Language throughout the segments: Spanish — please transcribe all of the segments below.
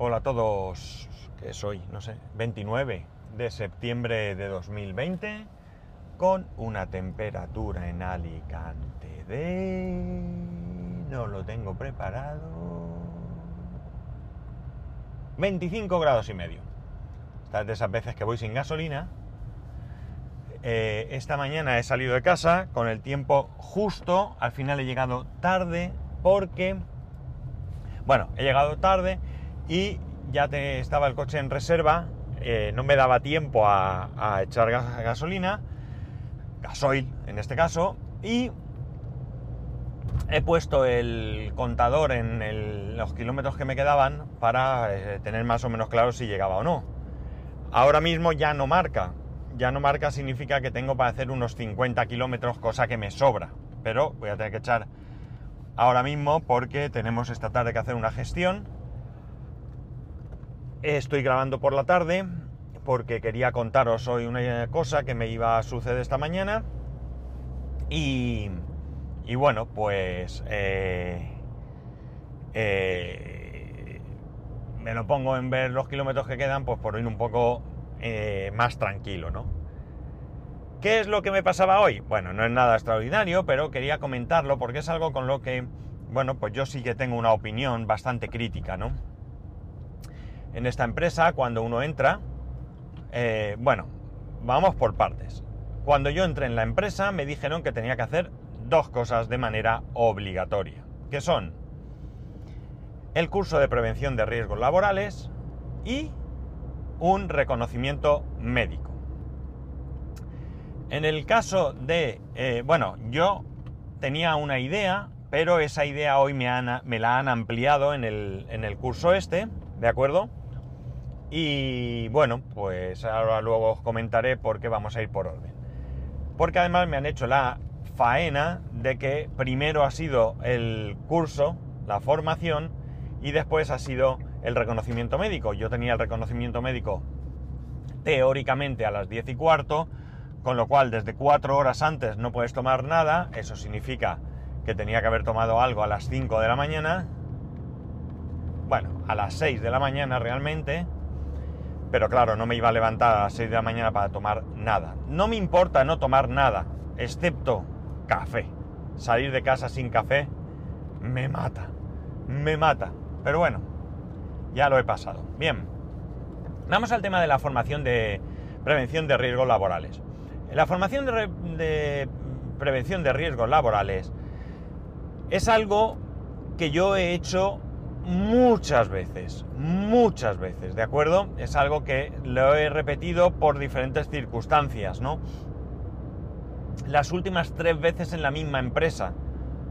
Hola a todos, que soy, no sé, 29 de septiembre de 2020 con una temperatura en Alicante de... no lo tengo preparado... 25 grados y medio. Estas de esas veces que voy sin gasolina. Eh, esta mañana he salido de casa con el tiempo justo, al final he llegado tarde porque... Bueno, he llegado tarde y ya te, estaba el coche en reserva, eh, no me daba tiempo a, echar gasolina, gasoil en este caso, y he puesto el contador en los kilómetros que me quedaban para eh, tener más o menos claro si llegaba o no. Ahora mismo ya no marca, ya no marca significa que tengo para hacer unos 50 kilómetros, cosa que me sobra, pero voy a tener que echar ahora mismo porque tenemos esta tarde que hacer una gestión Estoy grabando por la tarde porque quería contaros hoy una cosa que me iba a suceder esta mañana. Y, y bueno, pues eh, eh, me lo pongo en ver los kilómetros que quedan, pues por ir un poco eh, más tranquilo, ¿no? ¿Qué es lo que me pasaba hoy? Bueno, no es nada extraordinario, pero quería comentarlo porque es algo con lo que, bueno, pues yo sí que tengo una opinión bastante crítica, ¿no? En esta empresa, cuando uno entra, eh, bueno, vamos por partes. Cuando yo entré en la empresa me dijeron que tenía que hacer dos cosas de manera obligatoria, que son el curso de prevención de riesgos laborales y un reconocimiento médico. En el caso de, eh, bueno, yo tenía una idea, pero esa idea hoy me, me la han ampliado en el, en el curso este, ¿de acuerdo? Y bueno, pues ahora luego os comentaré por qué vamos a ir por orden. Porque además me han hecho la faena de que primero ha sido el curso, la formación, y después ha sido el reconocimiento médico. Yo tenía el reconocimiento médico teóricamente a las 10 y cuarto, con lo cual desde cuatro horas antes no puedes tomar nada, eso significa que tenía que haber tomado algo a las 5 de la mañana, bueno, a las 6 de la mañana realmente, pero claro, no me iba a levantar a las 6 de la mañana para tomar nada. No me importa no tomar nada, excepto café. Salir de casa sin café me mata, me mata. Pero bueno, ya lo he pasado. Bien, vamos al tema de la formación de prevención de riesgos laborales. La formación de, de prevención de riesgos laborales es algo que yo he hecho muchas veces, muchas veces, ¿de acuerdo? Es algo que lo he repetido por diferentes circunstancias, ¿no? Las últimas tres veces en la misma empresa,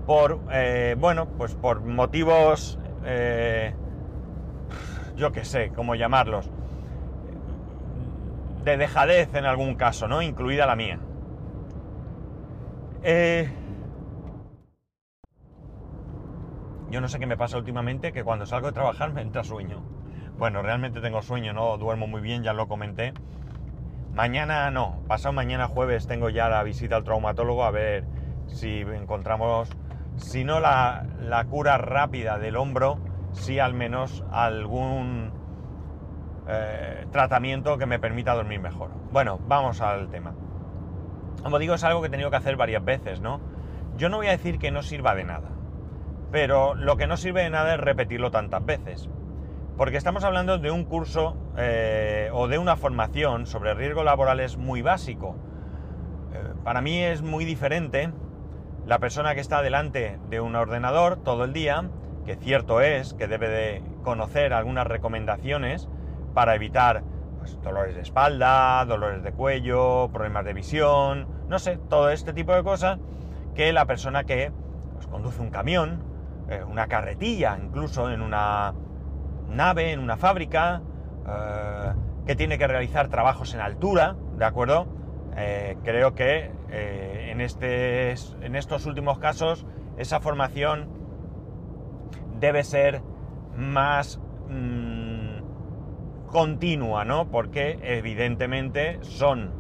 por, eh, bueno, pues por motivos, eh, yo qué sé, cómo llamarlos, de dejadez en algún caso, ¿no? Incluida la mía. Eh, Yo no sé qué me pasa últimamente, que cuando salgo de trabajar me entra sueño. Bueno, realmente tengo sueño, no duermo muy bien, ya lo comenté. Mañana no, pasado mañana jueves tengo ya la visita al traumatólogo a ver si encontramos, si no la, cura rápida del hombro, si al menos algún eh, tratamiento que me permita dormir mejor. Bueno, vamos al tema. Como digo, es algo que he tenido que hacer varias veces, ¿no? Yo no voy a decir que no sirva de nada pero lo que no sirve de nada es repetirlo tantas veces. Porque estamos hablando de un curso eh, o de una formación sobre riesgos laborales muy básico. Eh, para mí es muy diferente la persona que está delante de un ordenador todo el día, que cierto es que debe de conocer algunas recomendaciones para evitar pues, dolores de espalda, dolores de cuello, problemas de visión, no sé, todo este tipo de cosas, que la persona que pues, conduce un camión, eh, una carretilla, incluso en una nave, en una fábrica, eh, que tiene que realizar trabajos en altura, ¿de acuerdo? Eh, creo que en, este, en estos últimos casos esa formación debe ser más mm, continua, ¿no? Porque evidentemente son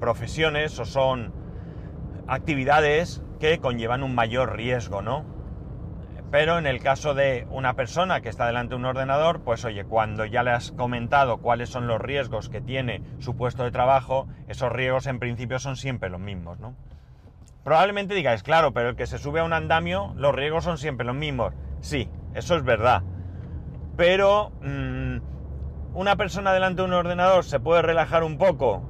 profesiones o son actividades que conllevan un mayor riesgo, ¿no? Pero en el caso de una persona que está delante de un ordenador, pues oye, cuando ya le has comentado cuáles son los riesgos que tiene su puesto de trabajo, esos riesgos en principio son siempre los mismos, ¿no? Probablemente digáis, claro, pero el que se sube a un andamio, los riesgos son siempre los mismos. Sí, eso es verdad. Pero mmm, una persona delante de un ordenador se puede relajar un poco,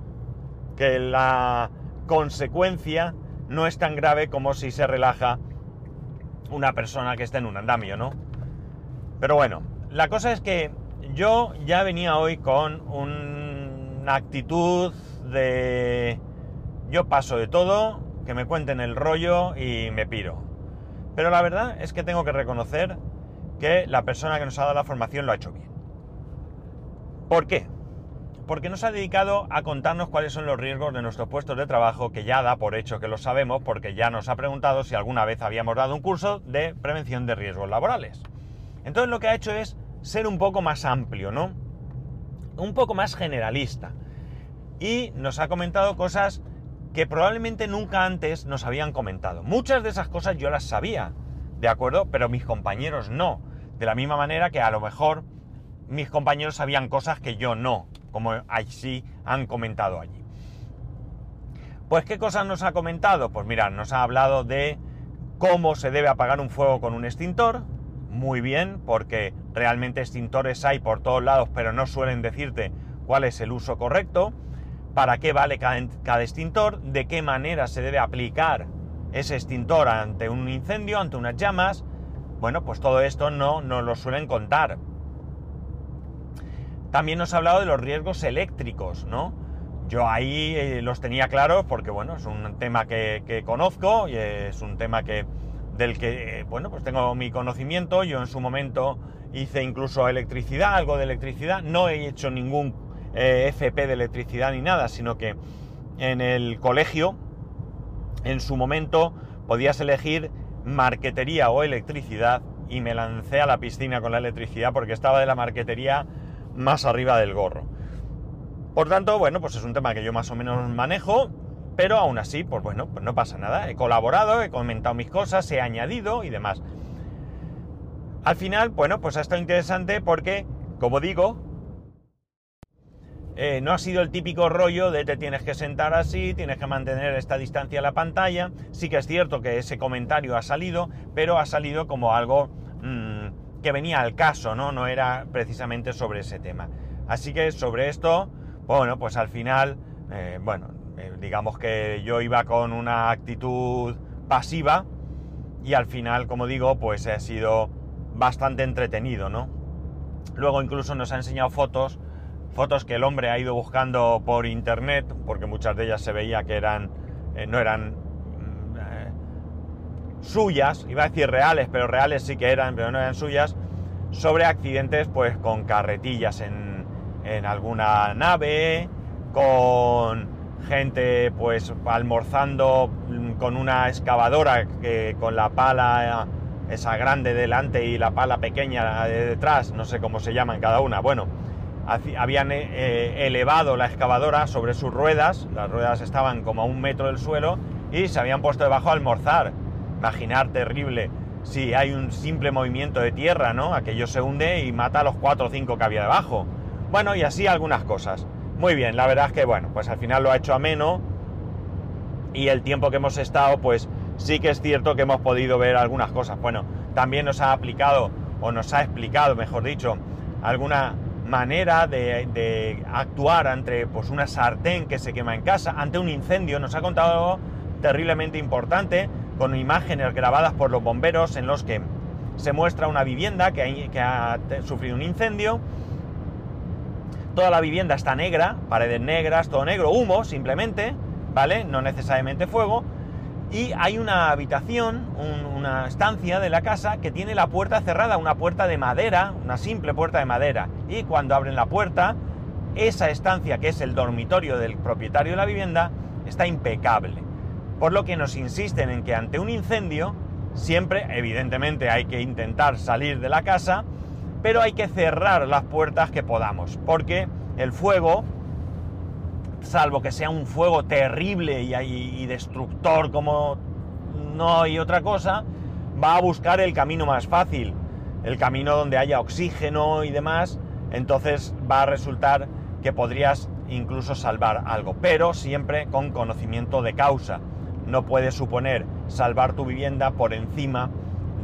que la consecuencia no es tan grave como si se relaja una persona que está en un andamio, ¿no? Pero bueno, la cosa es que yo ya venía hoy con una actitud de yo paso de todo, que me cuenten el rollo y me piro. Pero la verdad es que tengo que reconocer que la persona que nos ha dado la formación lo ha hecho bien. ¿Por qué? Porque nos ha dedicado a contarnos cuáles son los riesgos de nuestros puestos de trabajo, que ya da por hecho que lo sabemos, porque ya nos ha preguntado si alguna vez habíamos dado un curso de prevención de riesgos laborales. Entonces lo que ha hecho es ser un poco más amplio, ¿no? Un poco más generalista. Y nos ha comentado cosas que probablemente nunca antes nos habían comentado. Muchas de esas cosas yo las sabía, ¿de acuerdo? Pero mis compañeros no. De la misma manera que a lo mejor mis compañeros sabían cosas que yo no, como así han comentado allí. Pues ¿qué cosas nos ha comentado? Pues mirad, nos ha hablado de cómo se debe apagar un fuego con un extintor. Muy bien, porque realmente extintores hay por todos lados, pero no suelen decirte cuál es el uso correcto, para qué vale cada, extintor, de qué manera se debe aplicar ese extintor ante un incendio, ante unas llamas. Bueno, pues todo esto no nos lo suelen contar. También nos ha hablado de los riesgos eléctricos, ¿no? Yo ahí eh, los tenía claros porque, bueno, es un tema que, conozco y es un tema que, del que, eh, bueno, pues tengo mi conocimiento. Yo en su momento hice incluso electricidad, algo de electricidad. No he hecho ningún eh, FP de electricidad ni nada, sino que en el colegio, en su momento, podías elegir marquetería o electricidad y me lancé a la piscina con la electricidad porque estaba de la marquetería más arriba del gorro. Por tanto, bueno, pues es un tema que yo más o menos manejo, pero aún así, pues bueno, pues no pasa nada. He colaborado, he comentado mis cosas, he añadido y demás. Al final, bueno, pues ha estado interesante porque, como digo, eh, no ha sido el típico rollo de te tienes que sentar así, tienes que mantener esta distancia a la pantalla. Sí que es cierto que ese comentario ha salido, pero ha salido como algo que venía al caso, ¿no? No era precisamente sobre ese tema. Así que sobre esto, bueno, pues al final, eh, bueno, eh, digamos que yo iba con una actitud pasiva y al final, como digo, pues ha sido bastante entretenido, ¿no? Luego incluso nos ha enseñado fotos, fotos que el hombre ha ido buscando por internet, porque muchas de ellas se veía que eran, eh, no eran suyas, iba a decir reales, pero reales sí que eran, pero no eran suyas, sobre accidentes pues con carretillas en, en alguna nave, con gente pues almorzando con una excavadora que con la pala esa grande delante y la pala pequeña de detrás, no sé cómo se llaman cada una, bueno, habían eh, elevado la excavadora sobre sus ruedas, las ruedas estaban como a un metro del suelo y se habían puesto debajo a almorzar imaginar terrible si hay un simple movimiento de tierra, ¿no? Aquello se hunde y mata a los cuatro o cinco que había debajo. Bueno, y así algunas cosas. Muy bien, la verdad es que, bueno, pues al final lo ha hecho ameno y el tiempo que hemos estado, pues sí que es cierto que hemos podido ver algunas cosas. Bueno, también nos ha aplicado, o nos ha explicado, mejor dicho, alguna manera de, de, actuar ante pues, una sartén que se quema en casa, ante un incendio. Nos ha contado algo terriblemente importante con imágenes grabadas por los bomberos en los que se muestra una vivienda que ha, sufrido un incendio. Toda la vivienda está negra, paredes negras, todo negro, humo simplemente, ¿vale? No necesariamente fuego. Y hay una habitación, una estancia de la casa que tiene la puerta cerrada, una puerta de madera, una simple puerta de madera. Y cuando abren la puerta, esa estancia, que es el dormitorio del propietario de la vivienda, está impecable por lo que nos insisten en que ante un incendio siempre, evidentemente, hay que intentar salir de la casa, pero hay que cerrar las puertas que podamos, porque el fuego, salvo que sea un fuego terrible y, destructor como no hay otra cosa, va a buscar el camino más fácil, el camino donde haya oxígeno y demás, entonces va a resultar que podrías incluso salvar algo, pero siempre con conocimiento de causa. No puedes suponer salvar tu vivienda por encima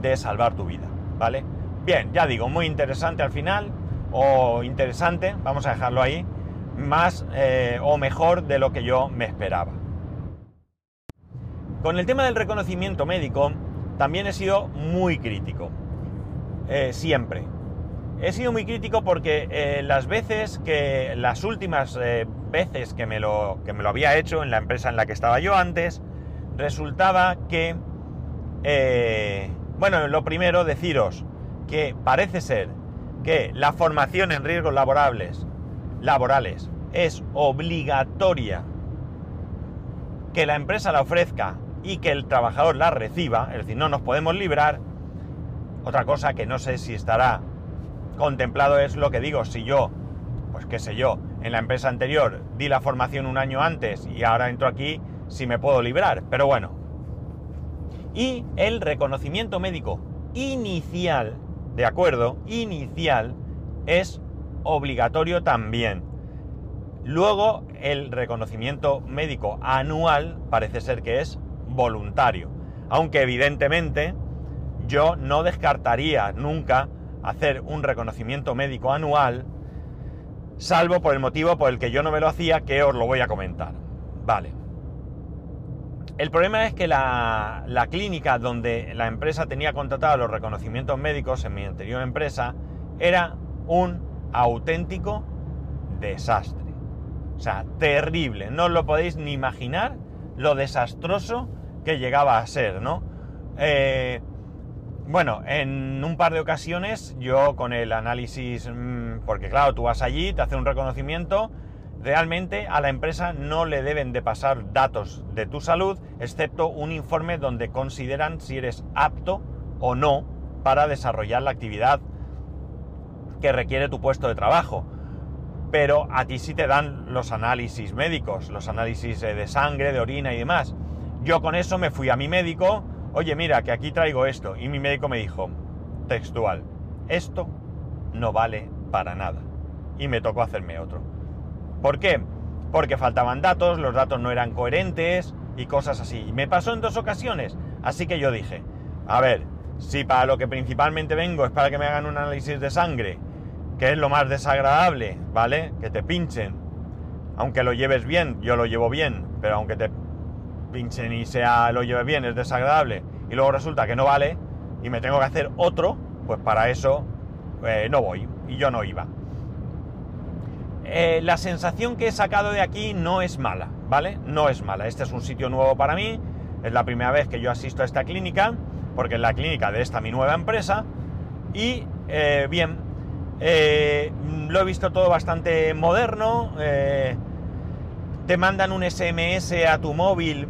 de salvar tu vida, ¿vale? Bien, ya digo, muy interesante al final, o interesante, vamos a dejarlo ahí, más eh, o mejor de lo que yo me esperaba. Con el tema del reconocimiento médico, también he sido muy crítico. Eh, siempre. He sido muy crítico porque eh, las veces que, las últimas veces que me, lo, que me lo había hecho en la empresa en la que estaba yo antes, resultaba que, bueno, lo primero, deciros que parece ser que la formación en riesgos laborables, laborales es obligatoria que la empresa la ofrezca y que el trabajador la reciba, es decir, no nos podemos librar. Otra cosa que no sé si estará contemplado es lo que digo, si yo, pues qué sé yo, en la empresa anterior di la formación un año antes y ahora entro aquí, si me puedo librar, pero bueno. Y el reconocimiento médico inicial de acuerdo inicial es obligatorio también. Luego, el reconocimiento médico anual parece ser que es voluntario. Aunque evidentemente yo no descartaría nunca hacer un reconocimiento médico anual, salvo por el motivo por el que yo no me lo hacía, que os lo voy a comentar. Vale. El problema es que la, clínica donde la empresa tenía contratado los reconocimientos médicos en mi anterior empresa era un auténtico desastre. O sea, terrible. No os lo podéis ni imaginar lo desastroso que llegaba a ser, ¿no? Eh, bueno, en un par de ocasiones yo con el análisis, mm, porque claro, tú vas allí, te hace un reconocimiento Realmente a la empresa no le deben de pasar datos de tu salud, excepto un informe donde consideran si eres apto o no para desarrollar la actividad que requiere tu puesto de trabajo. Pero a ti sí te dan los análisis médicos, los análisis eh, de sangre, de orina y demás. Yo con eso me fui a mi médico, oye mira, que aquí traigo esto. Y mi médico me dijo, textual, esto no vale para nada. Y me tocó hacerme otro. ¿Por qué? Porque faltaban datos, los datos no eran coherentes y cosas así. Me pasó en dos ocasiones. Así que yo dije, a ver, si para lo que principalmente vengo es para que me hagan un análisis de sangre, que es lo más desagradable, ¿vale? Que te pinchen. Aunque lo lleves bien, yo lo llevo bien, pero aunque te pinchen y sea lo lleves bien, es desagradable, y luego resulta que no vale, y me tengo que hacer otro, pues para eso eh, no voy, y yo no iba. Eh, la sensación que he sacado de aquí no es mala, ¿vale? No es mala. Este es un sitio nuevo para mí, es la primera vez que yo asisto a esta clínica, porque es la clínica de esta mi nueva empresa, y eh, bien, eh, lo he visto todo bastante moderno, te mandan un SMS a tu móvil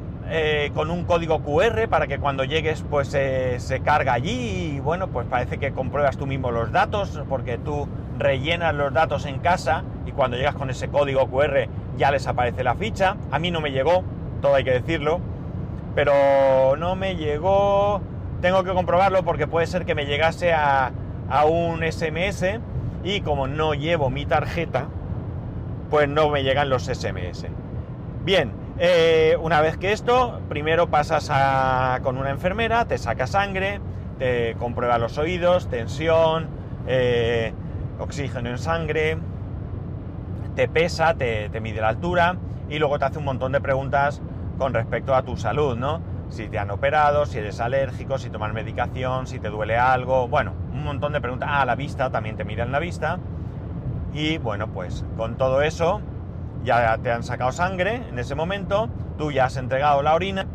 con un código QR para que cuando llegues pues se carga allí y bueno, pues parece que compruebas tú mismo los datos porque tú rellenas los datos en casa y cuando llegas con ese código QR ya les aparece la ficha. A mí no me llegó, todo hay que decirlo, pero no me llegó, tengo que comprobarlo porque puede ser que me llegase a, un SMS y como no llevo mi tarjeta, pues no me llegan los SMS. Bien, eh, una vez que esto, primero pasas con una enfermera, te saca sangre, te comprueba los oídos, tensión, eh, oxígeno en sangre, te pesa, te, mide la altura y luego te hace un montón de preguntas con respecto a tu salud, ¿no? Si te han operado, si eres alérgico, si tomas medicación, si te duele algo, bueno, un montón de preguntas. Ah, la vista, también te miran la vista. Y bueno, pues con todo eso ya te han sacado sangre en ese momento, tú ya has entregado la orina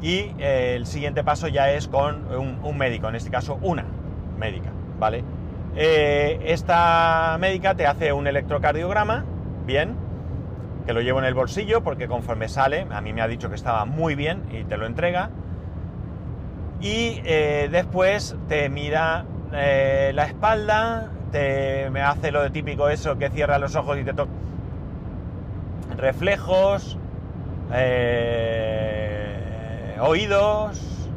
y eh, el siguiente paso ya es con un médico, en este caso una médica, ¿vale? Eh, esta médica te hace un electrocardiograma, bien, que lo llevo en el bolsillo porque conforme sale, a mí me ha dicho que estaba muy bien y te lo entrega. Y eh, después te mira la espalda, te me hace lo de típico eso que cierra los ojos y te toca reflejos, oídos,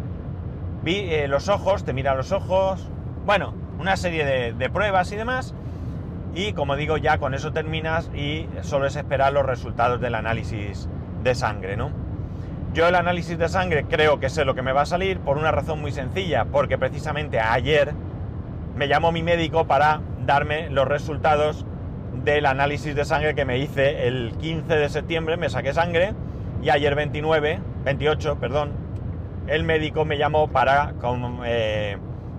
vi eh, los ojos, te mira los ojos, bueno, una serie de, de pruebas y demás. Y como digo, ya con eso terminas y solo es esperar los resultados del análisis de sangre, ¿no? Yo el análisis de sangre creo que sé lo que me va a salir por una razón muy sencilla, porque precisamente ayer me llamó mi médico para darme los resultados del análisis de sangre que me hice el 15 de septiembre, me saqué sangre y ayer 29, 28, perdón, el médico me llamó para, eh,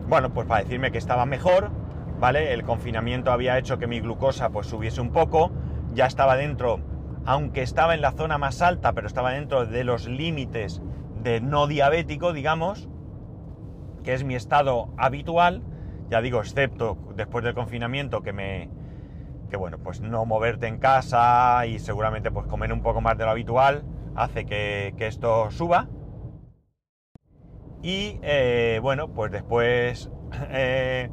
bueno, pues para decirme que estaba mejor, ¿vale? El confinamiento había hecho que mi glucosa pues subiese un poco, ya estaba dentro aunque estaba en la zona más alta, pero estaba dentro de los límites de no diabético, digamos, que es mi estado habitual, ya digo, excepto después del confinamiento que me que bueno, pues no moverte en casa y seguramente pues comer un poco más de lo habitual hace que, esto suba. Y eh, bueno, pues después eh,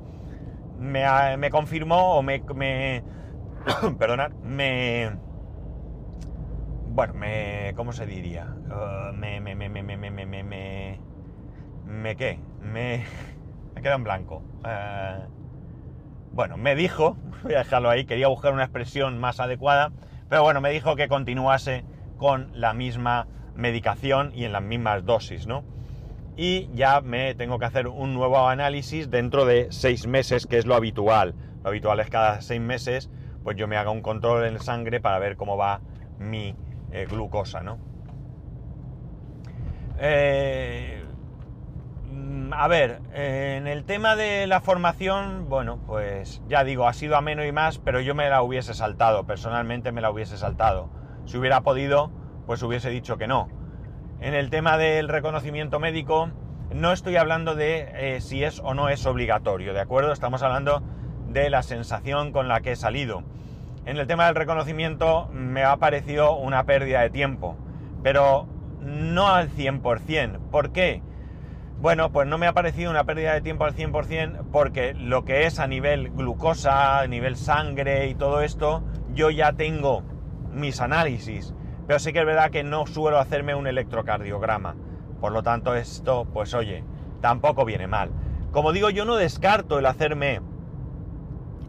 me, me, confirmó o me, me perdonad, me, bueno, me, ¿cómo se diría? Uh, me, me, me, me, me, me, me, me, me, me, ¿qué? Me, me queda en blanco. Uh, bueno, me dijo, voy a dejarlo ahí, quería buscar una expresión más adecuada, pero bueno, me dijo que continuase con la misma medicación y en las mismas dosis, ¿no? Y ya me tengo que hacer un nuevo análisis dentro de seis meses, que es lo habitual. Lo habitual es cada seis meses, pues yo me haga un control en sangre para ver cómo va mi eh, glucosa, ¿no? Eh, a ver, en el tema de la formación, bueno, pues ya digo, ha sido ameno y más, pero yo me la hubiese saltado, personalmente me la hubiese saltado. Si hubiera podido, pues hubiese dicho que no. En el tema del reconocimiento médico, no estoy hablando de eh, si es o no es obligatorio, ¿de acuerdo? Estamos hablando de la sensación con la que he salido. En el tema del reconocimiento me ha parecido una pérdida de tiempo, pero no al 100%. ¿Por qué? Bueno, pues no me ha parecido una pérdida de tiempo al 100% porque lo que es a nivel glucosa, a nivel sangre y todo esto, yo ya tengo mis análisis. Pero sí que es verdad que no suelo hacerme un electrocardiograma. Por lo tanto, esto, pues oye, tampoco viene mal. Como digo, yo no descarto el hacerme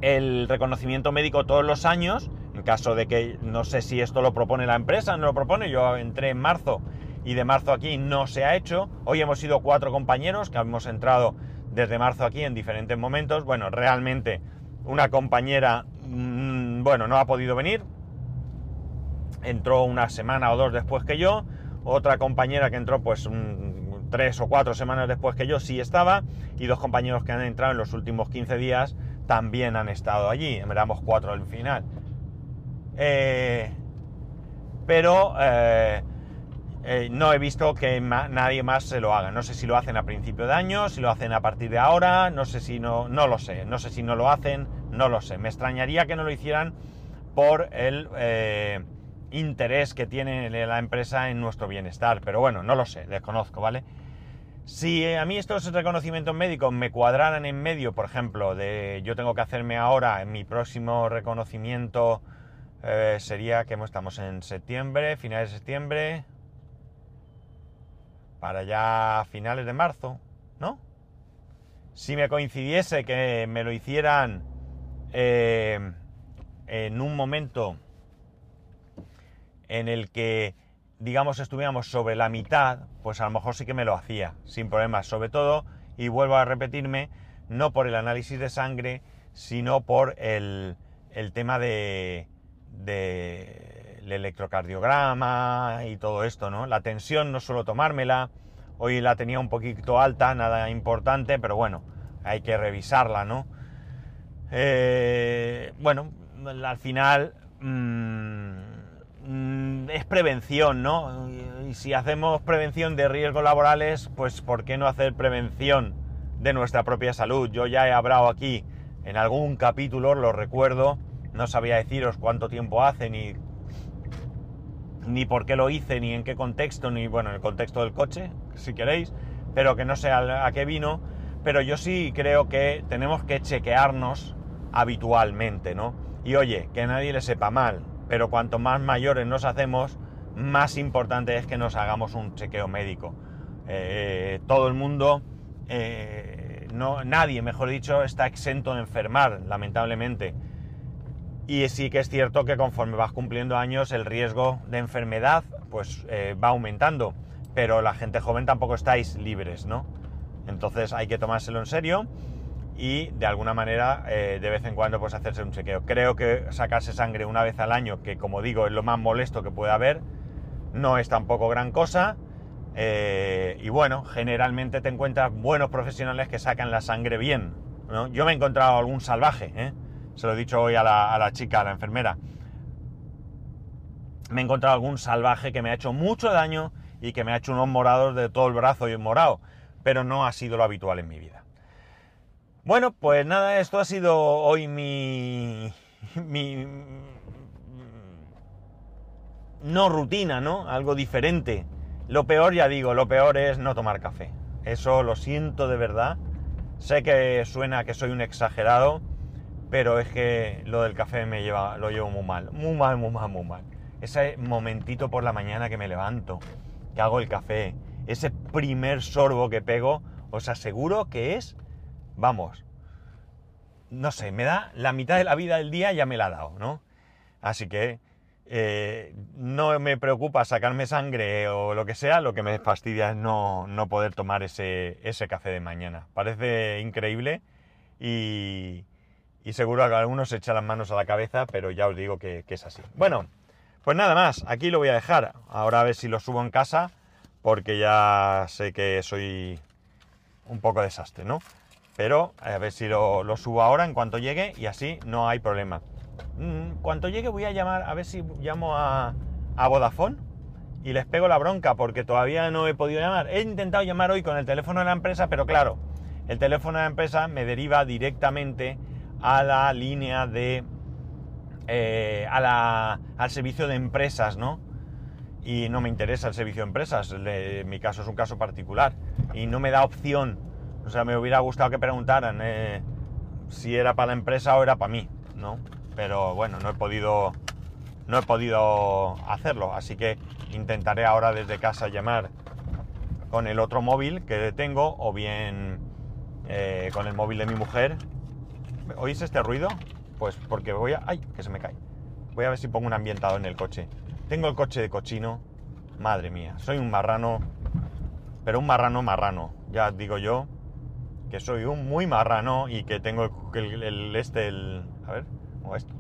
el reconocimiento médico todos los años, en caso de que no sé si esto lo propone la empresa, no lo propone, yo entré en marzo y de marzo aquí no se ha hecho, hoy hemos sido cuatro compañeros que hemos entrado desde marzo aquí en diferentes momentos, bueno, realmente una compañera, mm, bueno, no ha podido venir, entró una semana o dos después que yo, otra compañera que entró pues tres o cuatro semanas después que yo sí estaba, y dos compañeros que han entrado en los últimos 15 días también han estado allí, éramos cuatro al final. Eh, pero eh, eh, no he visto que nadie más se lo haga. No sé si lo hacen a principio de año, si lo hacen a partir de ahora, no sé si no, no lo sé. No sé si no lo hacen, no lo sé. Me extrañaría que no lo hicieran por el interés que tiene la empresa en nuestro bienestar. Pero bueno, no lo sé, desconozco, ¿vale? Si a mí estos reconocimientos médicos me cuadraran en medio, por ejemplo, de yo tengo que hacerme ahora mi próximo reconocimiento eh, sería que estamos en septiembre, finales de septiembre, para ya finales de marzo, ¿no? Si me coincidiese que me lo hicieran eh, en un momento en el que digamos, estuviéramos sobre la mitad, pues a lo mejor sí que me lo hacía, sin problemas. Sobre todo, y vuelvo a repetirme, no por el análisis de sangre, sino por el, tema de, de el electrocardiograma y todo esto, ¿no? La tensión no suelo tomármela, hoy la tenía un poquito alta, nada importante, pero bueno, hay que revisarla, ¿no? Eh, bueno, al final... Mm, es prevención, ¿no? Y si hacemos prevención de riesgos laborales, pues ¿por qué no hacer prevención de nuestra propia salud? Yo ya he hablado aquí en algún capítulo, lo recuerdo, no sabía deciros cuánto tiempo hace, ni, ni por qué lo hice, ni en qué contexto, ni bueno, en el contexto del coche, si queréis, pero que no sé a, qué vino, pero yo sí creo que tenemos que chequearnos habitualmente, ¿no? Y oye, que nadie le sepa mal, pero cuanto más mayores nos hacemos, más importante es que nos hagamos un chequeo médico. Eh, todo el mundo eh, no, nadie, mejor dicho, está exento de enfermar, lamentablemente. Y sí que es cierto que conforme vas cumpliendo años el riesgo de enfermedad pues eh, va aumentando, pero la gente joven tampoco estáis libres, ¿no? Entonces hay que tomárselo en serio y de alguna manera eh, de vez en cuando pues hacerse un chequeo. Creo que sacarse sangre una vez al año, que como digo es lo más molesto que puede haber, no es tampoco gran cosa. Eh, y bueno, generalmente te encuentras buenos profesionales que sacan la sangre bien. Yo me he encontrado algún salvaje, ¿eh? Se lo he dicho hoy a la, chica, a la enfermera. Me he encontrado algún salvaje que me ha hecho mucho daño y que me ha hecho unos morados de todo el brazo y morado, pero no ha sido lo habitual en mi vida. Bueno, pues nada, esto ha sido hoy mi, mi no rutina, ¿no? Algo diferente. Lo peor, ya digo, lo peor es no tomar café. Eso lo siento de verdad. Sé que suena que soy un exagerado, pero es que lo del café me lleva, lo llevo muy mal. Muy mal, muy mal, muy mal. Ese momentito por la mañana que me levanto, que hago el café, ese primer sorbo que pego, os aseguro que es vamos, no sé, me da la mitad de la vida del día ya me la ha dado, ¿no? Así que eh, no me preocupa sacarme sangre o lo que sea, lo que me fastidia es no, poder tomar ese, ese, café de mañana. Parece increíble y, seguro que algunos se echan las manos a la cabeza, pero ya os digo que, que es así. Bueno, pues nada más, aquí lo voy a dejar. Ahora a ver si lo subo en casa, porque ya sé que soy un poco desastre, ¿no? Pero a ver si lo, subo ahora en cuanto llegue y así no hay problema. En mm, cuanto llegue voy a llamar, a ver si llamo a, a Vodafone y les pego la bronca porque todavía no he podido llamar. He intentado llamar hoy con el teléfono de la empresa, pero claro, el teléfono de la empresa me deriva directamente a la línea de... Eh, a la, al servicio de empresas, ¿no? Y no me interesa el servicio de empresas, en mi caso es un caso particular y no me da opción o sea, me hubiera gustado que preguntaran eh, si era para la empresa o era para mí, ¿no? Pero bueno, no he podido, no he podido hacerlo, así que intentaré ahora desde casa llamar con el otro móvil que tengo o bien eh, con el móvil de mi mujer. ¿Oís este ruido? Pues porque voy a... ¡Ay! Que se me cae. Voy a ver si pongo un ambientado en el coche. Tengo el coche de cochino. Madre mía, soy un marrano. Pero un marrano marrano. Ya digo yo que soy un muy marrano y que tengo el, este, el, a ver, o esto,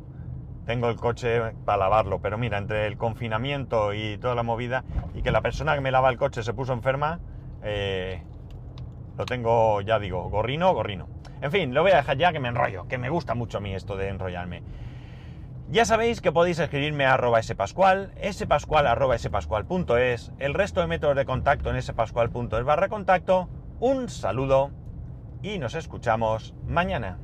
tengo el coche para lavarlo, pero mira, entre el confinamiento y toda la movida y que la persona que me lava el coche se puso enferma, eh, lo tengo, ya digo, gorrino, gorrino. En fin, lo voy a dejar ya que me enrollo, que me gusta mucho a mí esto de enrollarme. Ya sabéis que podéis escribirme a arroba spascual, spascual arroba spascual.es, el resto de métodos de contacto en spascual.es barra contacto. Un saludo y nos escuchamos mañana.